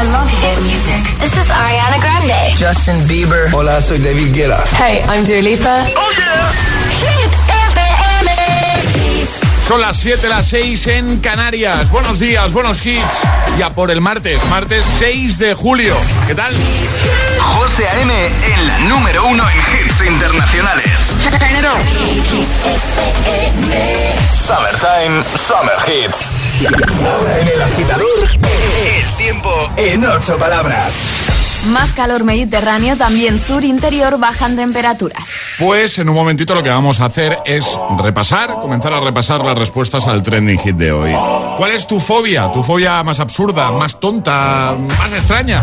I love hit music. This is Ariana Grande. Justin Bieber. Hola, soy David Guetta. Hey, I'm Dua Lipa. Oh yeah. Hit FM. Son las 7, las 6 en Canarias. Buenos días, buenos hits. Ya por el martes, martes 6 de julio. ¿Qué tal? José A.M., el número uno en hits internacionales. Summertime, Summer Hits. Ahora en el agitador, el tiempo en ocho palabras. Más calor mediterráneo, también sur interior bajan temperaturas. Pues en un momentito lo que vamos a hacer es repasar, comenzar a repasar las respuestas al trending hit de hoy. ¿Cuál es tu fobia? ¿Tu fobia más absurda, más tonta, más extraña?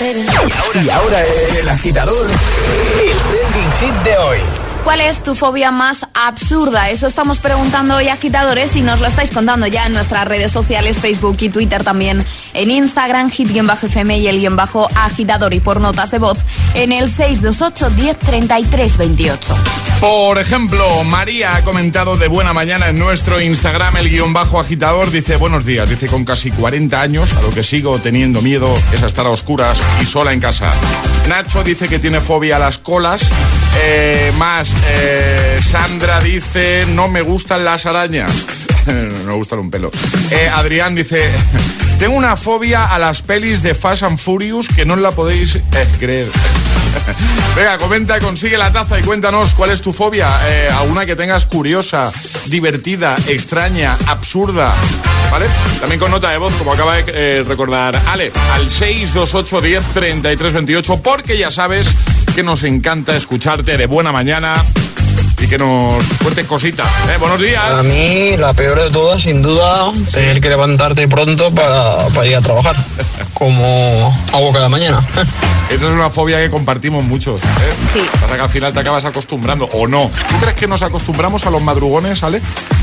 Y ahora el agitador, el trending hit de hoy. ¿Cuál es tu fobia más absurda? Eso estamos preguntando hoy, agitadores, y nos lo estáis contando ya en nuestras redes sociales, Facebook y Twitter también, en Instagram, hit-fm y el guion bajo agitador y por notas de voz en el 628 10 33 28. Por ejemplo, María ha comentado de buena mañana en nuestro Instagram, el guion bajo agitador, dice buenos días, dice con casi 40 años, a lo que sigo teniendo miedo es a estar a oscuras y sola en casa. Nacho dice que tiene fobia a las colas, eh, más eh, Sandra dice no me gustan las arañas. no gustan un pelo. Eh, Adrián dice, tengo una fobia a las pelis de Fast and Furious que no la podéis eh, creer. Venga, comenta, consigue la taza y cuéntanos cuál es tu fobia. Eh, alguna que tengas curiosa, divertida, extraña, absurda. ¿Vale? También con nota de voz, como acaba de eh, recordar Ale, al 628 10 33 28, porque ya sabes que nos encanta escucharte de buena mañana y que nos cuentes cositas. ¿eh? Buenos días. A mí, la peor de todas, sin duda, tener que levantarte pronto para, para ir a trabajar, como hago cada mañana. Esa es una fobia que compartimos muchos. ¿eh? Sí. Pasa que al final te acabas acostumbrando, o no. ¿Tú crees que nos acostumbramos a los madrugones, Ale?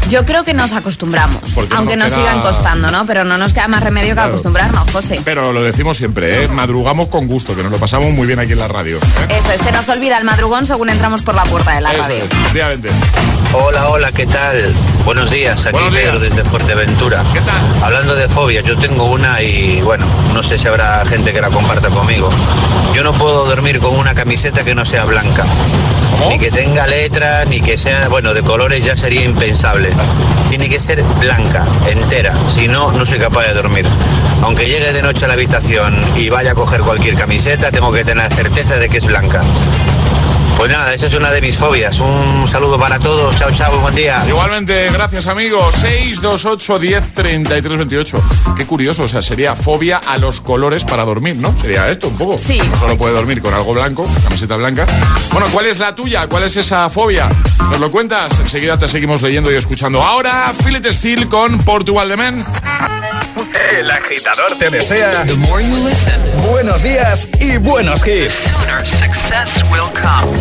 Yo creo que nos acostumbramos, Porque aunque nos nos, queda- sigan costando, ¿no? Pero no nos queda más remedio que acostumbrarnos, José. Pero lo decimos siempre, ¿eh? Madrugamos con gusto, que nos lo pasamos muy bien aquí en la radio. ¿eh? Eso es, se nos olvida el madrugón según entramos por la puerta de la Eso radio. es, efectivamente. Hola, hola, ¿qué tal? Buenos días, aquí Buenos días. Pedro desde Fuerteventura. ¿Qué tal? Hablando de fobias, yo tengo una y bueno, no sé si habrá gente que la comparta conmigo. Yo no puedo dormir con una camiseta que no sea blanca. Ni que tenga letras, ni que sea, bueno, de colores ya sería impensable. Tiene que ser blanca, entera. Si no, no soy capaz de dormir. Aunque llegue de noche a la habitación y vaya a coger cualquier camiseta, tengo que tener certeza de que es blanca. Pues nada, esa es una de mis fobias. Un saludo para todos. Chao, chao, buen día. Igualmente, gracias amigos. 628 10 33 28. Qué curioso, o sea, sería fobia a los colores para dormir, ¿no? Sería esto un poco. Sí. No solo puede dormir con algo blanco, camiseta blanca. Bueno, ¿cuál es la tuya? ¿Cuál es esa fobia? ¿Nos lo cuentas? Enseguida te seguimos leyendo y escuchando. Ahora, Philip Steel con Portugal de Men. El agitador te desea buenos días y buenos hits. sooner success will come.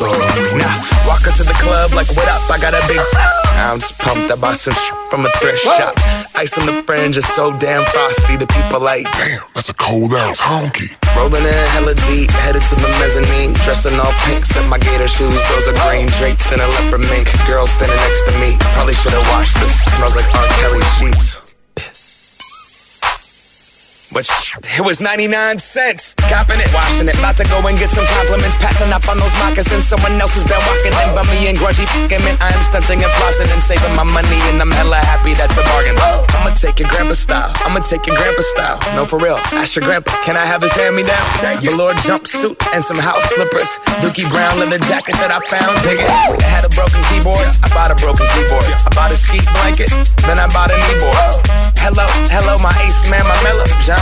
awesome. Now, walk into the club like, what up? I got a big. I'm just pumped. I bought some from a thrift shop. Ice on the fringe is so damn frosty. The people like, Damn, that's a cold ass honky. rolling in hella deep, headed to the mezzanine. Dressed in all pink, set my gator shoes. Those are green draped in a leopard mink. Girl standing next to me. Probably should have washed this. Smells like R. Kelly sheets. But it was 99 cents. Copping it, washing it. About to go and get some compliments. Passing up on those moccasins. Someone else has been walking in. Bummy and grudgy fucking man. I am stunting and flossing and saving my money. And I'm hella happy that's a bargain. I'ma take your grandpa style. I'ma take your grandpa style. No, for real. Ask your grandpa. Can I have his hand me down? Velour jumpsuit and some house slippers. Dookie Brown leather jacket that I found. Dig it. It had a broken keyboard. I bought a broken keyboard. I bought a ski blanket. Then I bought a kneeboard. Hello, hello, my ace man, my mellow. John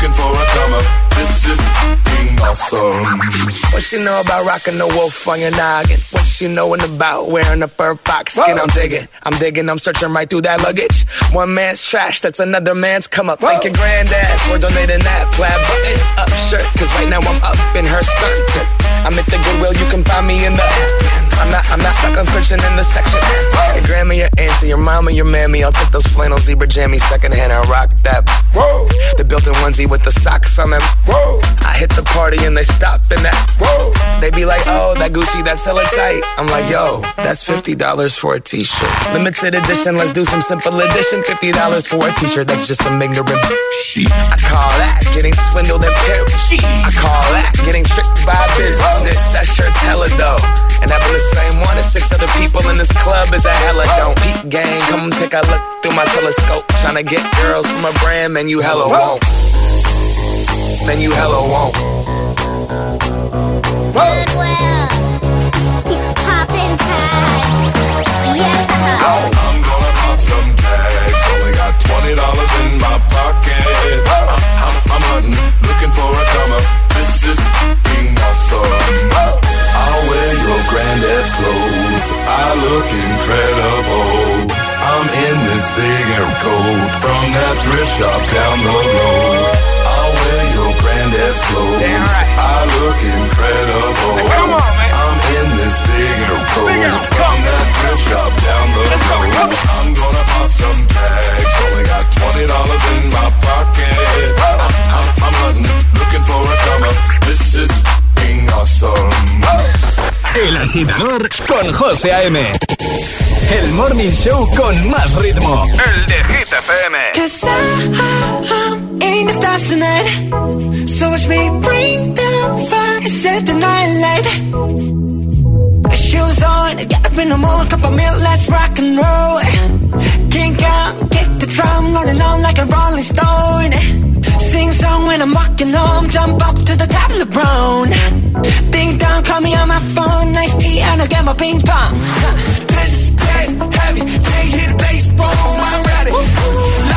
looking for a come up. This is being awesome. What she know about rocking the wolf on your noggin? What she knowin' about wearing a fur fox skin? I'm digging, I'm digging, I'm searching right through that luggage. One man's trash, that's another man's come up. Thank your granddad for donating that plaid button up shirt. Cause right now I'm up in her skirt. I'm at the Goodwill, you can find me in the. I'm not, I'm not stuck on searching in the section. Your grandma, your auntie, your mama, your mammy. I'll take those flannel zebra jammies secondhand and rock that. Whoa. The built-in onesie with the socks on them. Whoa. I hit the party and they stop in that. Whoa. They be like, oh, that Gucci, that's hella tight. I'm like, yo, that's $50 for a t-shirt. Limited edition, let's do some simple edition. $50 for a t-shirt, that's just some ignorant. I call that getting swindled and pimped. I call that getting tricked by a business. That shirt's hella dope. And having the same one as six other people in this club is a hella don't. Peak gang, come take a look through my telescope. Tryna get girls from a brand, man, you hella won't. Man, you hella won't. Goodwill. Poppin' tags. Yeah. I'm gonna pop some tags. Only got twenty dollars in my pocket. I'm, I'm, I'm hunting, looking for a come granddad's clothes. I look incredible. I'm in this big air coat from that thrift shop down the road. I'll wear your granddad's clothes. Damn right. I look incredible. Hey, come on, man. I'm in this big air coat Big air from that thrift shop down the Let's go, road. come on. I'm gonna pop some tags. Only got twenty dollars in my pocket. I'm, I'm, I'm hunting, looking for a come up. This is El agitador con José A.M. El morning show con más ritmo. El de Hit FM. Cause I'm in the stars tonight. So watch me bring the fire, set the night light. Shoes on, get up in the morning, cup of milk, let's rock and roll. Kink out, kick the drum, rolling on like a rolling stone. Sing song when I'm walking home, jump up to the top of the brown. Ding dong, call me on my phone, nice tea, and I'll get my ping pong. This is heavy, can't the bass, boom, I'm ready. Life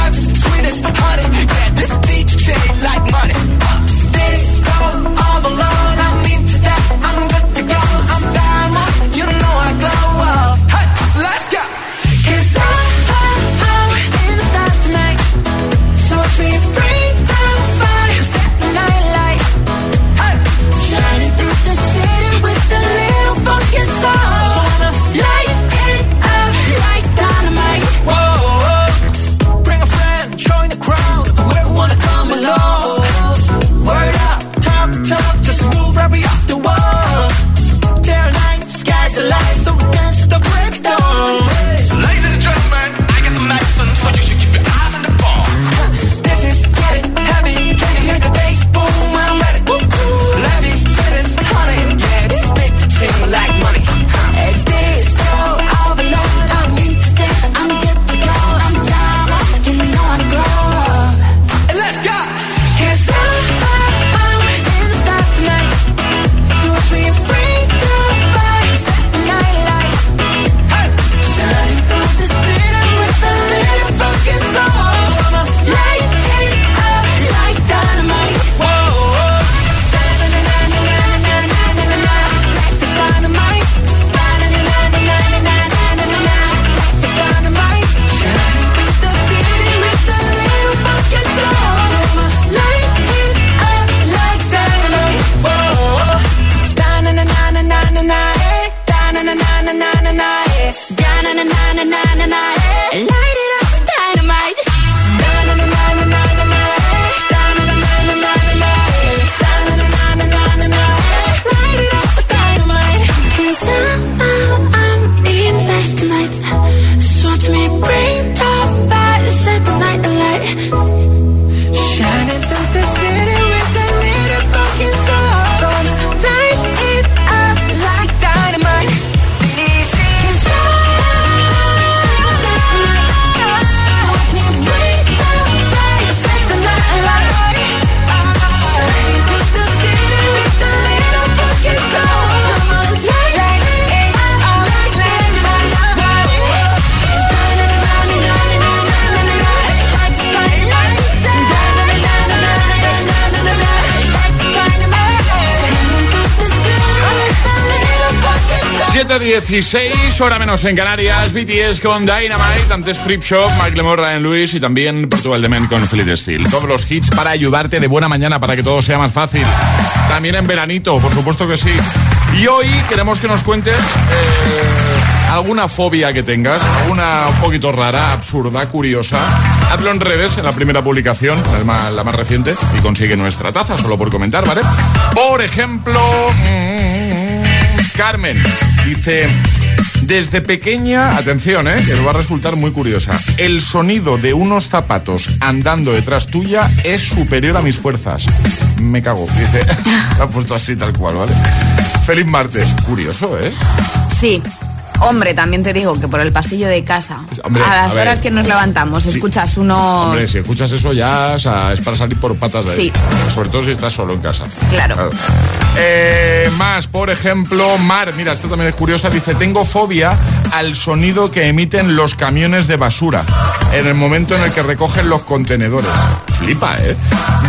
16, hora menos en Canarias. BTS con Dynamite, antes Strip Shop, Mike Lemore, Ryan Lewis y también Portugal de Men con Fleet Steel. Todos los hits para ayudarte de buena mañana, para que todo sea más fácil. También en veranito, por supuesto que sí. Y hoy queremos que nos cuentes eh, alguna fobia que tengas, alguna un poquito rara, absurda, curiosa. Hazlo en redes, en la primera publicación, la más, la más reciente, y consigue nuestra taza, solo por comentar, ¿vale? Por ejemplo... Carmen dice, desde pequeña, atención, ¿eh? que va a resultar muy curiosa, el sonido de unos zapatos andando detrás tuya es superior a mis fuerzas. Me cago, dice, lo ha puesto así tal cual, ¿vale? Feliz martes, curioso, ¿eh? Sí. Hombre, también te digo que por el pasillo de casa, Hombre, a las a horas que nos levantamos, Sí. escuchas unos... Hombre, si escuchas eso ya o sea, es para salir por patas de ahí. Sí. Sobre todo si estás solo en casa. Claro. Eh, más, por ejemplo, Mar, mira, esta también es curiosa, dice, tengo fobia al sonido que emiten los camiones de basura en el momento en el que recogen los contenedores. Flipa, ¿eh?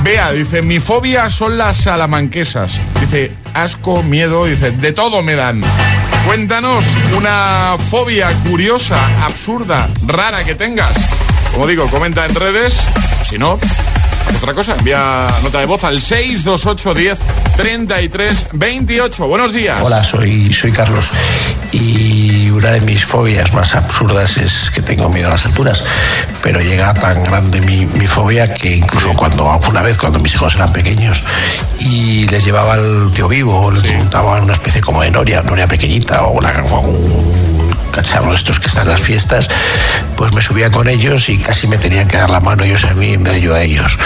Bea, dice, mi fobia son las salamanquesas. Dice, asco, miedo, dice, de todo me dan. Cuéntanos una fobia curiosa, absurda, rara que tengas. Como digo, comenta en redes. Si no, otra cosa, envía nota de voz al 628 10 33 28. Buenos días. Hola, soy, soy Carlos. Y una de mis fobias más absurdas es que tengo miedo a las alturas, pero llega tan grande mi, mi fobia que incluso cuando una vez cuando mis hijos eran pequeños y les llevaba al tío vivo, les montaba una especie como de noria, noria pequeñita o, una, o un cacharro de estos que están en las fiestas, pues me subía con ellos y casi me tenían que dar la mano ellos a mí en vez de yo a ellos.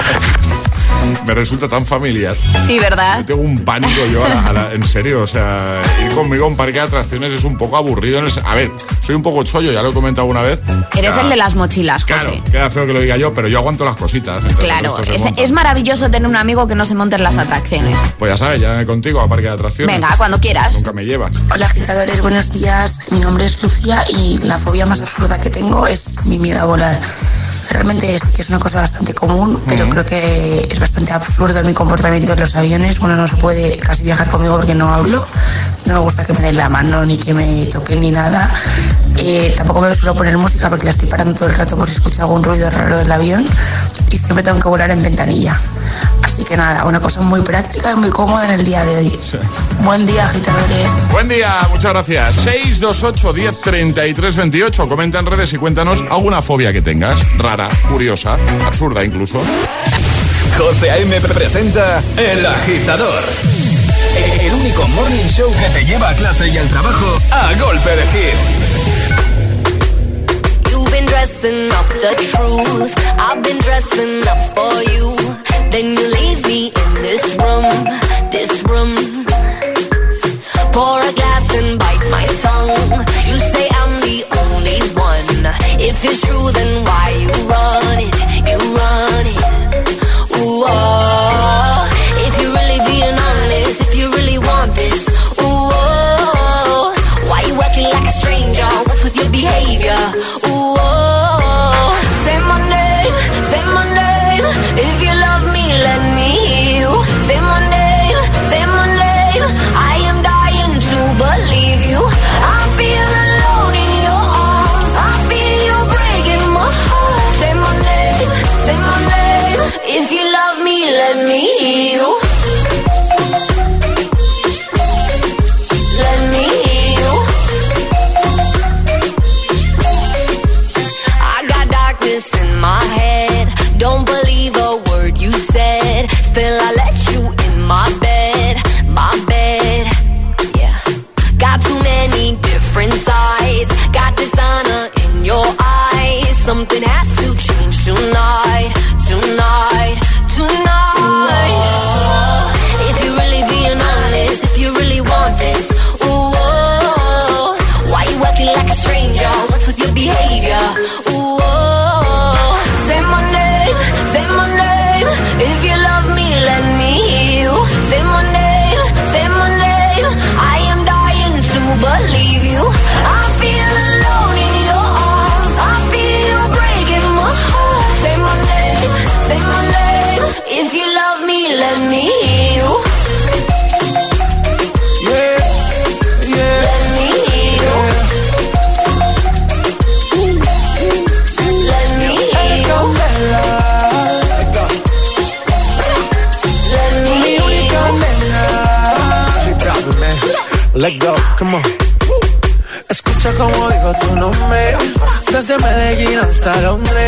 Me resulta tan familiar. Sí, ¿verdad? Tengo un pánico yo, a la- a la- en serio, o sea, ir conmigo a un parque de atracciones es un poco aburrido. en el a ver, soy un poco chollo, ya lo he comentado alguna vez. Eres Ya, el de las mochilas, Claro, José. queda feo que lo diga yo, pero yo aguanto las cositas. Claro, es, es maravilloso tener un amigo que no se monte en las atracciones. Pues ya sabes, ya contigo a parque de atracciones. Venga, cuando quieras. Nunca me llevas. Hola agitadores, buenos días. Mi nombre es Lucía y la fobia más absurda que tengo es mi miedo a volar. Realmente es que es una cosa bastante común, pero creo que es bastante absurdo mi comportamiento en los aviones. Bueno, no se puede casi viajar conmigo porque no hablo. No me gusta que me den la mano ni que me toquen ni nada. Eh, tampoco me suelo poner música porque la estoy parando todo el rato por si escucho algún ruido raro del avión. Y siempre tengo que volar en ventanilla. Así que nada, una cosa muy práctica y muy cómoda en el día de hoy. Buen día, agitadores. Buen día, muchas gracias. 628 10 33 28. Comenta en redes y cuéntanos alguna fobia que tengas. Rara, curiosa, absurda incluso. José A.M. presenta El Agitador. El único morning show que te lleva a clase y al trabajo a golpe de hits. You've been dressing up the truth. I've been dressing up for you. Then you leave me in this room, this room. Pour a glass and bite my tongue. You say I'm the only one. If it's true, then why you run it? You run it. Ooh, oh. If you're really being honest, if you really want this, ooh, oh. Why you acting like a stranger? What's with your behavior? Let go, come on. Escucha como digo tu nombre, desde Medellín hasta Londres.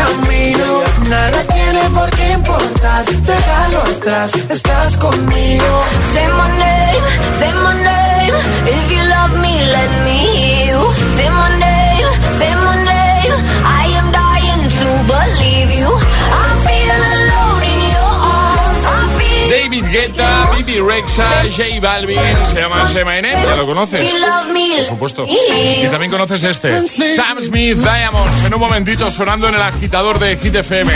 Nada tiene por qué importar, déjalo atrás, estás conmigo. Say my name, say my name. If you love me, let me hear you. Say my name, say my name. I am dying to believe you. I feel David Guetta, Bibi Rexa, J Balvin, se llama My Name, ya lo conoces. Por supuesto. Y también conoces este, Sam Smith, Diamonds, en un momentito sonando en el agitador de Hit FM.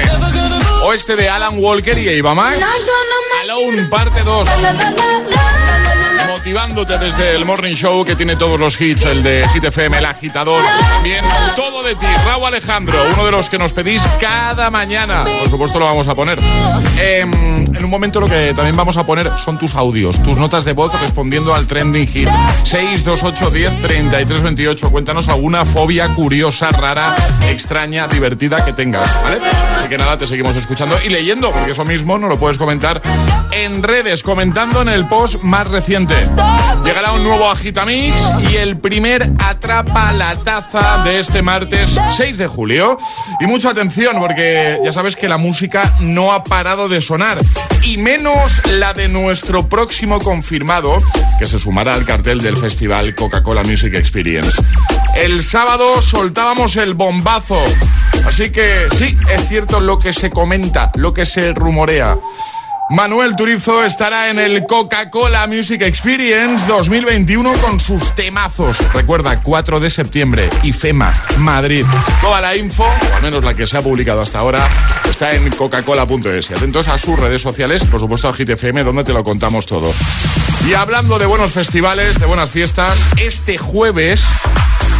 O este de Alan Walker y Eva Max. Alone, parte 2. Motivándote desde el Morning Show que tiene todos los hits, el de Hit FM, el agitador. También todo de ti, Raúl Alejandro, uno de los que nos pedís cada mañana. Por supuesto lo vamos a poner. Em, en un momento lo que también vamos a poner son tus audios, tus notas de voz respondiendo al trending hit. 628 10 33 28. Cuéntanos alguna fobia curiosa, rara, extraña, divertida que tengas, ¿vale? Así que nada, te seguimos escuchando y leyendo, porque eso mismo no lo puedes comentar en redes, comentando en el post más reciente. Llegará un nuevo Agitamix y el primer Atrapa la Taza de este martes 6 de julio. Y mucha atención, porque ya sabes que la música no ha parado de sonar. Y menos la de nuestro próximo confirmado, que se sumará al cartel del festival Coca-Cola Music Experience. El sábado soltábamos el bombazo. Así que sí, es cierto lo que se comenta, lo que se rumorea. Manuel Turizo estará en el Coca-Cola Music Experience 2021 con sus temazos. Recuerda, 4 de septiembre, IFEMA, Madrid. Toda la info, o al menos la que se ha publicado hasta ahora, está en coca-cola.es. Atentos a sus redes sociales, por supuesto a GTFM, donde te lo contamos todo. Y hablando de buenos festivales, de buenas fiestas, este jueves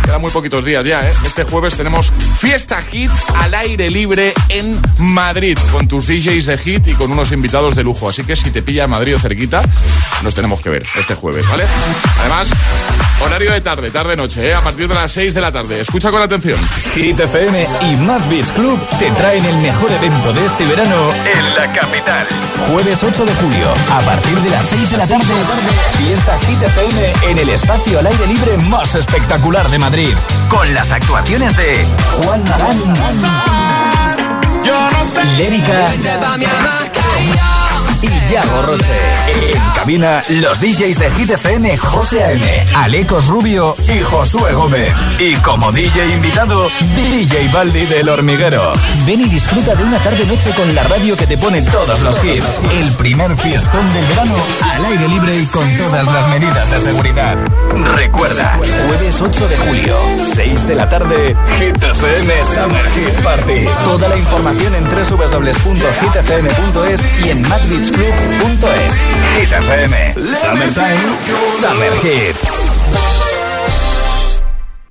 Quedan muy poquitos días ya, ¿eh? Este jueves tenemos Fiesta Hit al aire libre en Madrid, con tus DJs de hit y con unos invitados de lujo. Así que si te pilla Madrid o cerquita, nos tenemos que ver este jueves, ¿vale? Además, horario de tarde, tarde-noche, ¿eh? A partir de las 6 de la tarde. Escucha con atención. Hit FM y Mad Beach Club te traen el mejor evento de este verano en la capital. Jueves 8 de julio, a partir de las 6 de la tarde, fiesta Hit FM en el espacio al aire libre más espectacular de Madrid. Con las actuaciones de Juan Magán, Lérica y Yago Roche. En cabina, los DJs de Hit FM, José A.M., Alecos Rubio y Josué Gómez. Y como DJ invitado, DJ Baldi del Hormiguero. Ven y disfruta de una tarde-noche con la radio que te pone todos los hits. El primer fiestón del verano, al aire libre y con todas las medidas de seguridad. Recuerda, jueves 8 de julio, 6 de la tarde, Hit FM Summer Hit Party. Toda la información en www.hitfm.es y en madbeachclub.es. Hit FM, Summertime, Summer Hits.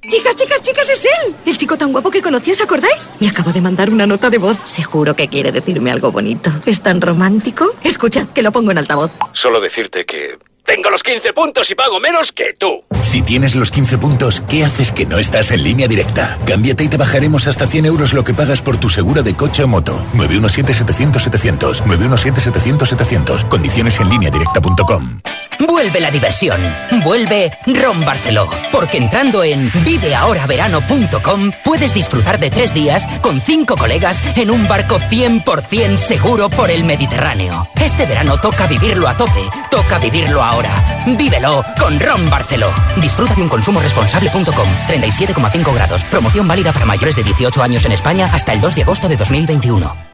Chicas, chicas, chicas, es él. El chico tan guapo que conocí, ¿os acordáis? Me acabo de mandar una nota de voz. Seguro que quiere decirme algo bonito. ¿Es tan romántico? Escuchad, que lo pongo en altavoz. Solo decirte que tengo los 15 puntos y pago menos que tú. Si tienes los 15 puntos, ¿qué haces que no estás en línea directa? Cámbiate y te bajaremos hasta 100 euros lo que pagas por tu segura de coche o moto. 917-700-700. 917-700-700. Condiciones en línea directa.com. Vuelve la diversión. Vuelve Ron Barceló. Porque entrando en viveahoraverano.com puedes disfrutar de tres días con cinco colegas en un barco 100% seguro por el Mediterráneo. Este verano toca vivirlo a tope. Toca vivirlo ahora. Vívelo con Ron Barceló. Disfruta de un consumo responsable.com. 37,5 grados. Promoción válida para mayores de 18 años en España hasta el 2 de agosto de 2021.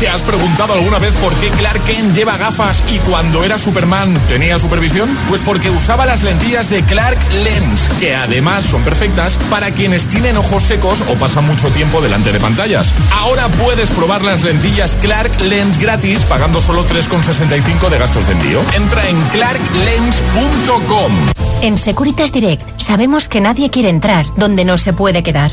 ¿Te has preguntado alguna vez por qué Clark Kent lleva gafas y cuando era Superman tenía supervisión? Pues porque usaba las lentillas de Clark Lens, que además son perfectas para quienes tienen ojos secos o pasan mucho tiempo delante de pantallas. Ahora puedes probar las lentillas Clark Lens gratis pagando solo 3,65 de gastos de envío. Entra en clarklens.com. En Securitas Direct sabemos que nadie quiere entrar donde no se puede quedar.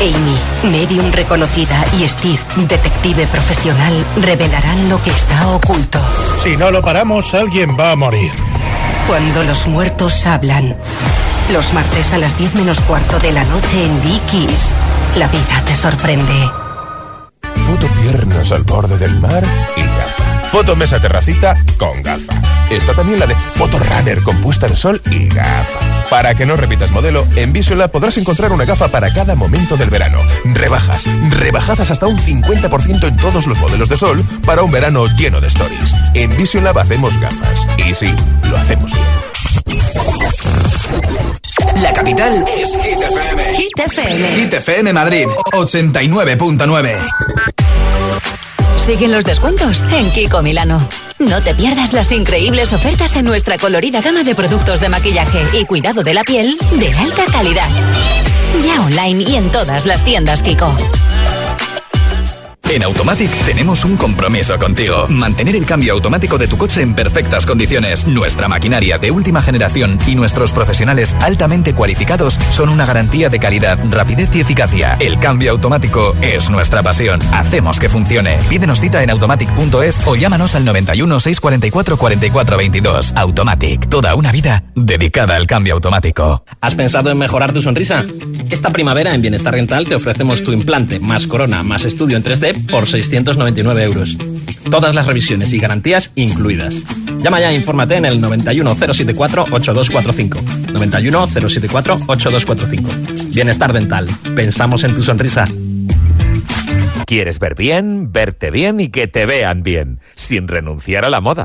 Amy, medium reconocida, y Steve, detective profesional, revelarán lo que está oculto. Si no lo paramos, alguien va a morir. Cuando los muertos hablan. Los martes a las 10 menos cuarto de la noche en Dickies. La vida te sorprende. Foto piernas al borde del mar y gafa. Foto mesa terracita con gafa. Está también la de Foto runner con puesta de sol y gafa. Para que no repitas modelo, en Visiola podrás encontrar una gafa para cada momento del verano. Rebajas, rebajadas hasta un 50% en todos los modelos de sol para un verano lleno de stories. En Visionlab hacemos gafas. Y sí, lo hacemos bien. La capital es Hit FM. Hit FM. Hit FM Madrid, 89.9. Siguen los descuentos en Kiko Milano. No te pierdas las increíbles ofertas en nuestra colorida gama de productos de maquillaje y cuidado de la piel de alta calidad. Ya online y en todas las tiendas Kiko. En Automatic tenemos un compromiso contigo. Mantener el cambio automático de tu coche en perfectas condiciones. Nuestra maquinaria de última generación y nuestros profesionales altamente cualificados son una garantía de calidad, rapidez y eficacia. El cambio automático es nuestra pasión. Hacemos que funcione. Pídenos cita en automatic.es o llámanos al 91 644 44 22. Automatic. Toda una vida dedicada al cambio automático. ¿Has pensado en mejorar tu sonrisa? Esta primavera en Bienestar Rental te ofrecemos tu implante más corona más estudio en 3D por 699 euros. Todas las revisiones y garantías incluidas. Llama ya e infórmate en el 91074-8245. 91074-8245. Bienestar Dental. Pensamos en tu sonrisa. ¿Quieres ver bien, verte bien y que te vean bien, sin renunciar a la moda?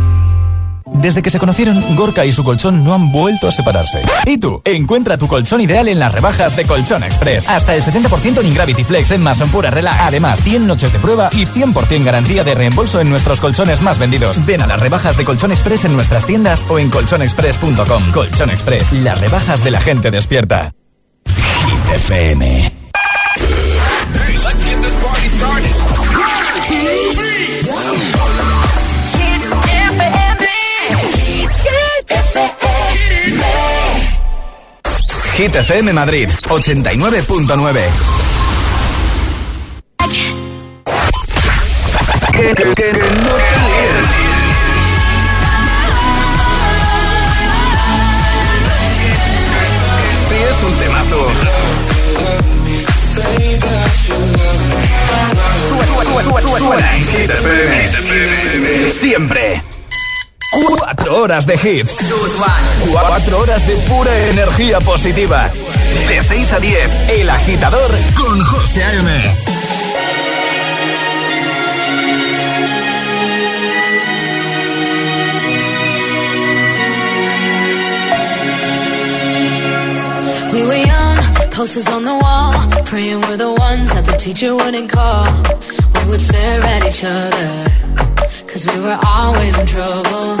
Desde que se conocieron, Gorka y su colchón no han vuelto a separarse. ¿Y tú? Encuentra tu colchón ideal en las rebajas de Colchón Express. Hasta el 70% en Gravity Flex en Mason Pura Relax. Además, 100 noches de prueba y 100% garantía de reembolso en nuestros colchones más vendidos. Ven a las rebajas de Colchón Express en nuestras tiendas o en colchonexpress.com. Colchón Express, las rebajas de la gente despierta. Hit Hit FM Madrid, 89.9. Que, que, que no te líen. Sí, es un temazo. Suena en Hit FM. Siempre. Cuatro horas de hits. Cuatro horas de pura energía positiva. De 6 a 10, El Agitador con José A.M. We were young, posters on the wall, praying we're the ones that the teacher wouldn't call. We would stare at each other, cause we were always in trouble.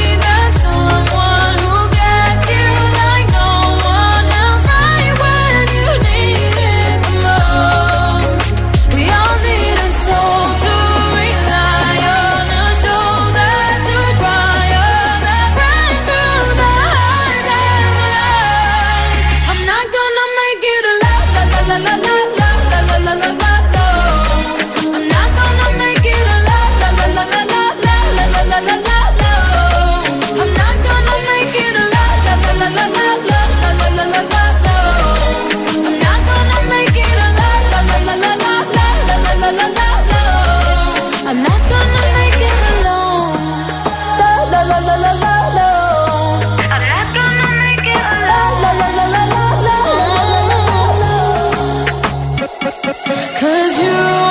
you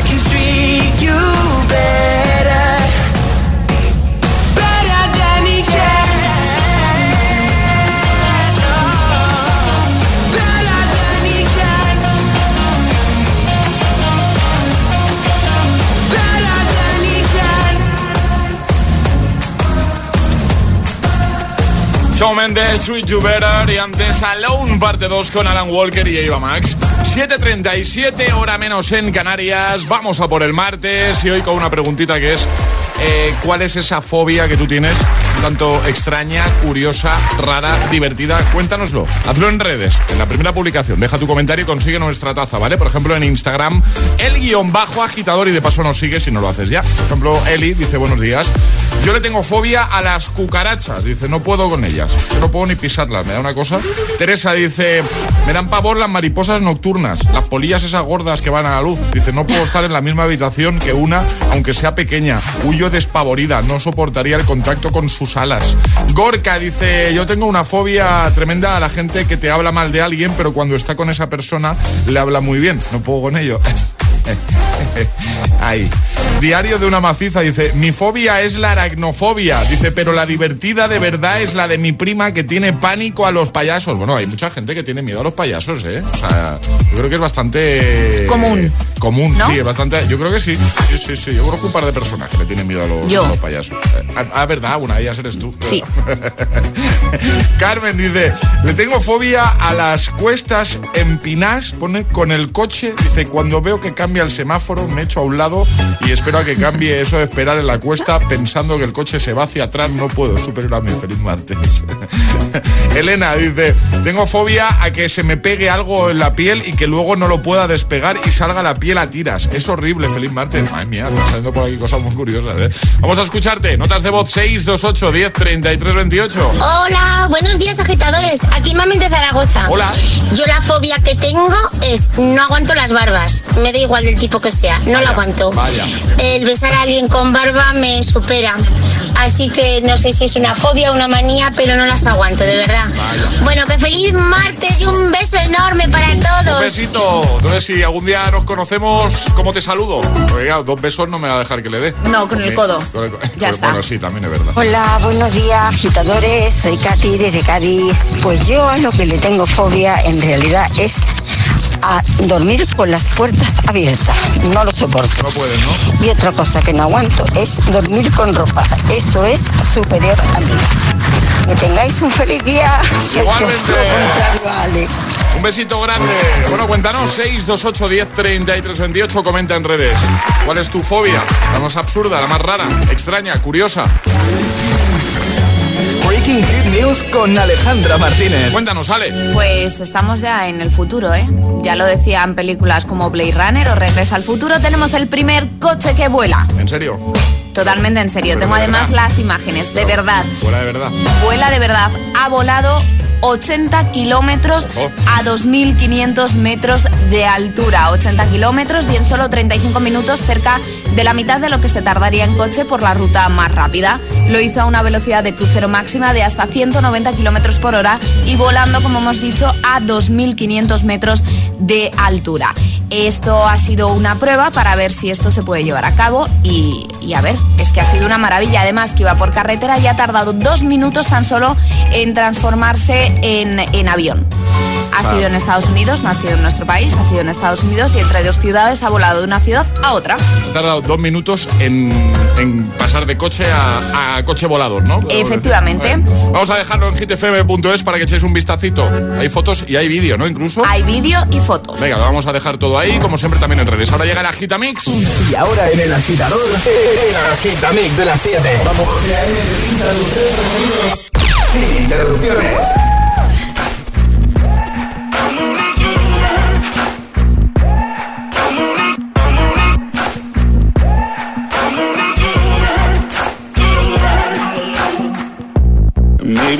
you, babe. Méndez, Treat You y antes Alone, parte 2 con Alan Walker y Eva Max. 7.37, hora menos en Canarias. Vamos a por el martes y hoy con una preguntita que es eh, ¿cuál es esa fobia que tú tienes? Tanto extraña, curiosa, rara, divertida. Cuéntanoslo. Hazlo en redes, en la primera publicación. Deja tu comentario y consigue nuestra taza, ¿vale? Por ejemplo, en Instagram, el guion bajo agitador y de paso nos sigue si no lo haces ya. Por ejemplo, Eli dice buenos días. Yo le tengo fobia a las cucarachas. Dice, no puedo con ellas. Yo no puedo ni pisarlas. Me da una cosa. Teresa dice, me dan pavor las mariposas nocturnas, las polillas esas gordas que van a la luz. Dice, no puedo estar en la misma habitación que una, aunque sea pequeña. Huyo despavorida. No soportaría el contacto con sus alas. Gorka dice, yo tengo una fobia tremenda a la gente que te habla mal de alguien, pero cuando está con esa persona le habla muy bien. No puedo con ello. Ahí. Diario de una maciza dice, mi fobia es la aracnofobia. Dice, pero la divertida de verdad es la de mi prima que tiene pánico a los payasos. Bueno, hay mucha gente que tiene miedo a los payasos, ¿eh? O sea, yo creo que es bastante... Común. Común, sí, es bastante... Yo creo que sí. Sí, sí, sí. Yo conozco un par de personas que le tienen miedo a los, payasos. Ah, ah, verdad, una de ellas eres tú. Sí. Carmen dice, le tengo fobia a las cuestas empinadas, pone, con el coche. Dice, cuando veo que cambia el semáforo, me echo a un lado y espero a que cambie eso de esperar en la cuesta pensando que el coche se va hacia atrás. No puedo superar mi feliz martes. Elena dice, tengo fobia a que se me pegue algo en la piel y que luego no lo pueda despegar y salga la piel a tiras. Es horrible, feliz martes. Madre mía, están saliendo por aquí cosas muy curiosas. ¿eh? Vamos a escucharte. Notas de voz 628 10 33 28. Hola, buenos días agitadores. Aquí Mami de Zaragoza. Hola. Yo la fobia que tengo es no aguanto las barbas. Me da igual del tipo que sea, no la aguanto. Vaya. El besar a alguien con barba me supera. Así que no sé si es una fobia o una manía, pero no las aguanto, de verdad. Bueno, que feliz martes y un beso enorme para todos. Un besito. Entonces, si algún día nos conocemos, ¿cómo te saludo? Porque claro, dos besos no me va a dejar que le dé. No, con el codo. Con el co- Ya está. Bueno, sí, también es verdad. Hola, buenos días, agitadores. Soy Katy desde Cádiz. Pues yo a lo que le tengo fobia en realidad es a dormir con las puertas abiertas. No lo soporto. No puedes, ¿no? Y otra cosa que no aguanto es dormir con ropa. Eso es superior a mí. Que tengáis un feliz día. Igualmente. Un besito grande. Bueno, cuéntanos, 628 10 33 28, comenta en redes. ¿Cuál es tu fobia? La más absurda, la más rara, extraña, curiosa. Breaking Hit News con Alejandra Martínez. Cuéntanos, Ale. Pues estamos ya en el futuro, ¿eh? Ya lo decían películas como Blade Runner o Regresa al futuro, tenemos el primer coche que vuela. ¿En serio? Totalmente en serio. Pero Tengo de además verdad. las imágenes, de verdad. Fuera de verdad. Vuela de verdad. Ha volado 80 kilómetros Oh. a 2.500 metros de altura. 80 kilómetros y en solo 35 minutos, cerca de la mitad de lo que se tardaría en coche por la ruta más rápida. Lo hizo a una velocidad de crucero máxima de hasta 190 kilómetros por hora y volando, como hemos dicho, a 2.500 metros de altura. Esto ha sido una prueba para ver si esto se puede llevar a cabo y, y a ver, es que ha sido una maravilla. Además, que iba por carretera y ha tardado dos minutos tan solo en transformarse en, en avión. Ha Ah. sido en Estados Unidos, no ha sido en nuestro país, ha sido en Estados Unidos y entre dos ciudades ha volado de una ciudad a otra. Ha tardado dos minutos en, en pasar de coche a, a coche volador, ¿no? Efectivamente. Bueno, vamos a dejarlo en hitfm.es para que echéis un vistacito. Hay fotos y hay vídeo, ¿no? Incluso. Hay vídeo y fotos. Venga, lo vamos a dejar todo ahí, como siempre también en redes. Ahora llega la Gitamix. Y ahora en el agitador, el agitamix de las 7. Vamos. Sin interrupciones.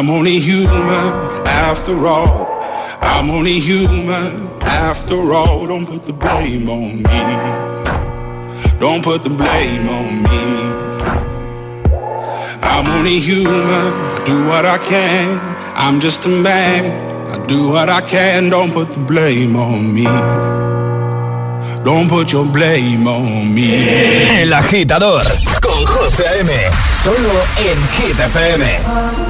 I'm only human after all. I'm only human after all. Don't put the blame on me. Don't put the blame on me. I'm only human. I do what I can. I'm just a man. I do what I can. Don't put the blame on me. Don't put your blame on me. El agitador con José A.M. Solo en Hit.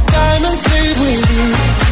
Diamonds leave with you.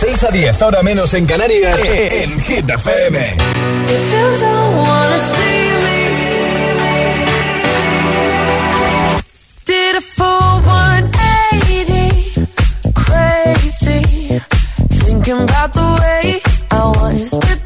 6 a 10, ahora menos en Canarias, en Hit FM. If you don't wanna see me, did a full 180, crazy, thinking about the way I was.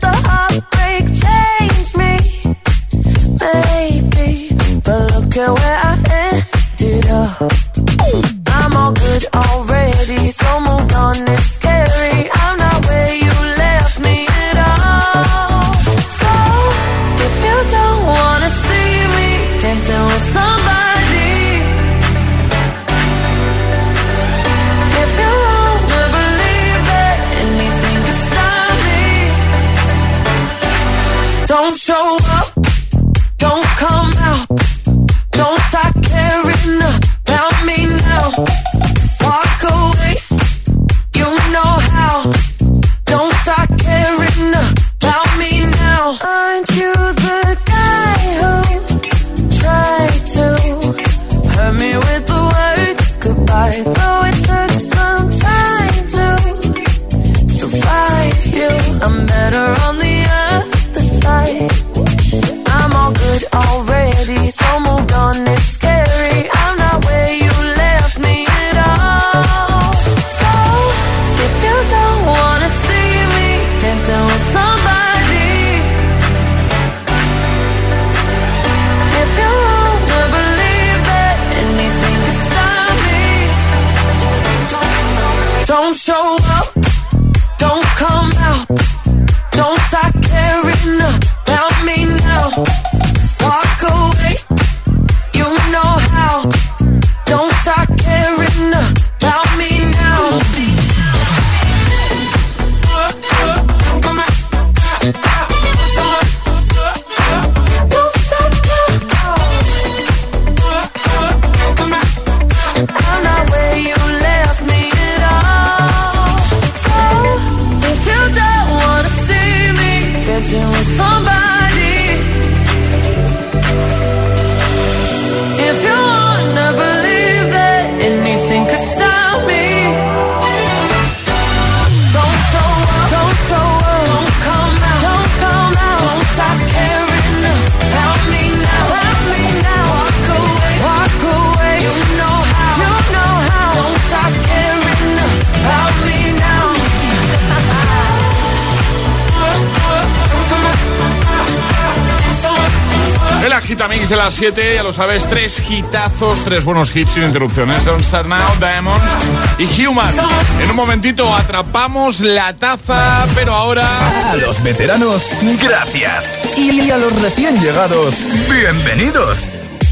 de las 7, ya lo sabes, tres hitazos, tres buenos hits sin interrupciones. Don't Start Now, Diamonds y Human. En un momentito atrapamos la taza, pero ahora... A los veteranos, gracias. Y a los recién llegados, bienvenidos.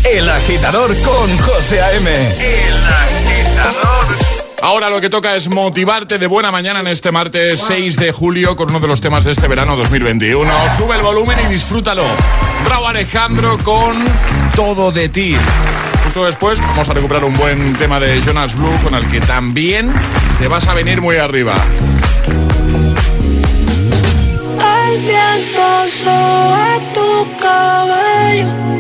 El agitador con José A.M. El agitador Ahora lo que toca es motivarte de buena mañana en este martes 6 de julio con uno de los temas de este verano 2021. Sube el volumen y disfrútalo. Bravo Alejandro con Todo de ti. Justo después vamos a recuperar un buen tema de Jonas Blue con el que también te vas a venir muy arriba. El viento sobre tu cabello.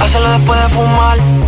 Hacerlo después de fumar.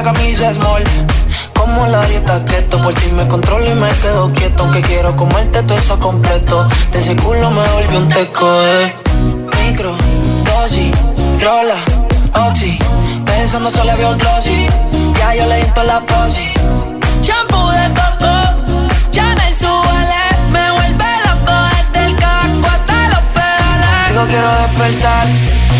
La camisa small. Como la dieta keto, por ti me controlo y me quedo quieto. Aunque quiero comerte todo eso completo. De ese culo me volvió un teco, eh. Micro, dosis, rola, oxi. Pensando solo veo glossy. Ya yo le di la posi. Shampoo de coco, ya me suele. Me vuelve loco desde el caco hasta los pedales. Digo quiero despertar,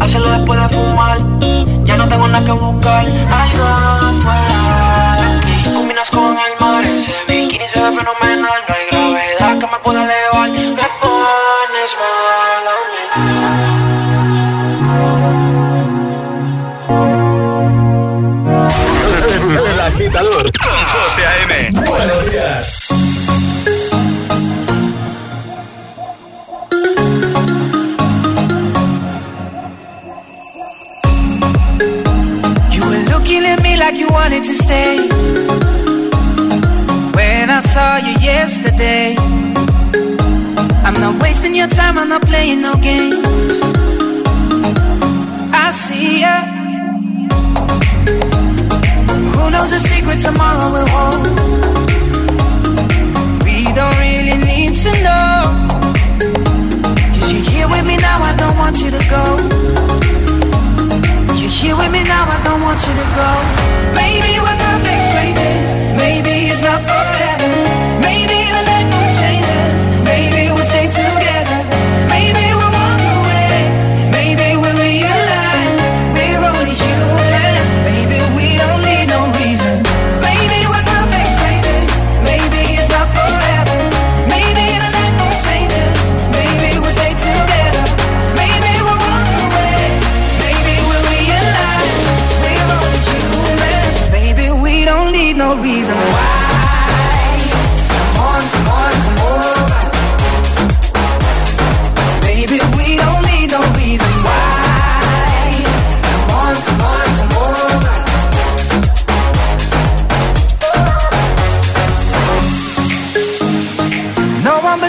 Hacerlo después de fumar. Ya no tengo nada que buscar, algo fuera de Combinas con el mar, ese bikini se ve fenomenal. No stay. When I saw you yesterday, I'm not wasting your time, I'm not playing no games. I see ya. Who knows the secret tomorrow will hold? We don't really need to know. Cause you're here with me now, I don't want you to go. You're here with me now, I don't want you to go. Maybe we're perfect strangers. Maybe it's not forever. Maybe the light will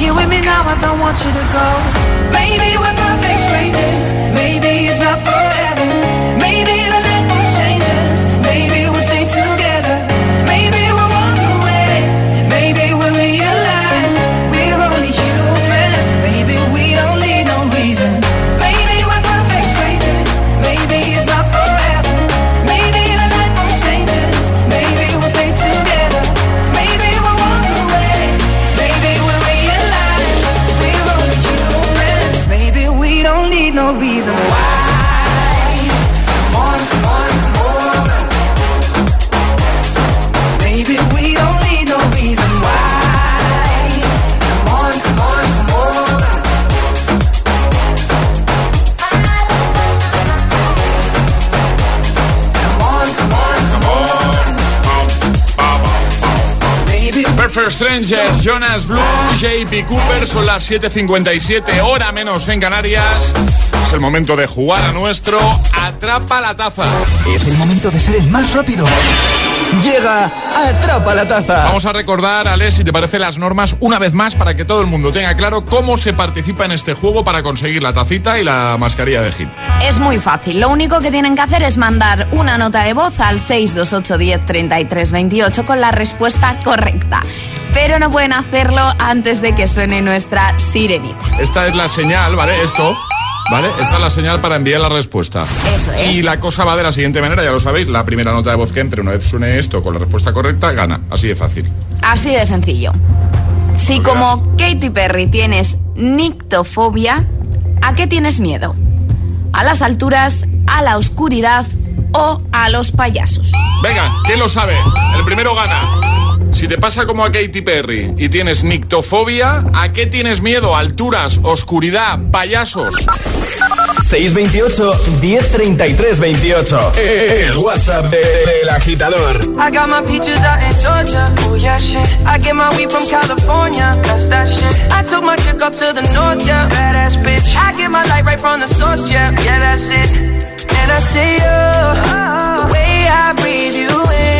Here with me now, I don't want you to go. Maybe we're perfect strangers. Maybe it's not forever. Perfect Strangers, Jonas Blue, JP Cooper, son las 7.57, hora menos en Canarias. Es el momento de jugar a nuestro Atrapa la Taza. Es el momento de ser el más rápido. Llega Atrapa la Taza. Vamos a recordar, Alex, si te parece las normas una vez más para que todo el mundo tenga claro cómo se participa en este juego para conseguir la tacita y la mascarilla de Hit. Es muy fácil. Lo único que tienen que hacer es mandar una nota de voz al 628 10 33 28 con la respuesta correcta. Pero no pueden hacerlo antes de que suene nuestra sirenita. Esta es la señal, ¿vale? Esto. ¿Vale? Esta es la señal para enviar la respuesta. Eso es. Y la cosa va de la siguiente manera, ya lo sabéis, la primera nota de voz que entre, una vez suene esto con la respuesta correcta, gana. Así de fácil. Así de sencillo. Si como Katy Perry tienes nictofobia, ¿a qué tienes miedo? ¿A las alturas, a la oscuridad o a los payasos? Venga, ¿quién lo sabe? El primero gana. Si te pasa como a Katy Perry y tienes nictofobia, ¿a qué tienes miedo? ¿Alturas, oscuridad, payasos? 628 1033 28. El WhatsApp de- del agitador. I got my peaches out in Georgia. Oh yeah, shit. I get my weed from California. That's that shit. I took my chick up to the north, yeah. Badass bitch. I get my light right from the source, yeah. Yeah, that's it. And I see you. The way I breathe you in.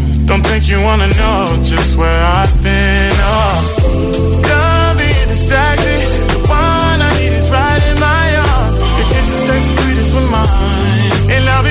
Don't think you wanna know just where I've been. Oh, done being distracted. The one I need is right in my arms. Your kisses taste the sweetest with mine, and I'll be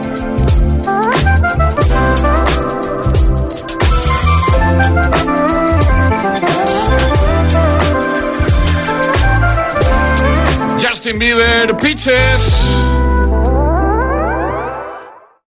Justin Bieber, Pitches.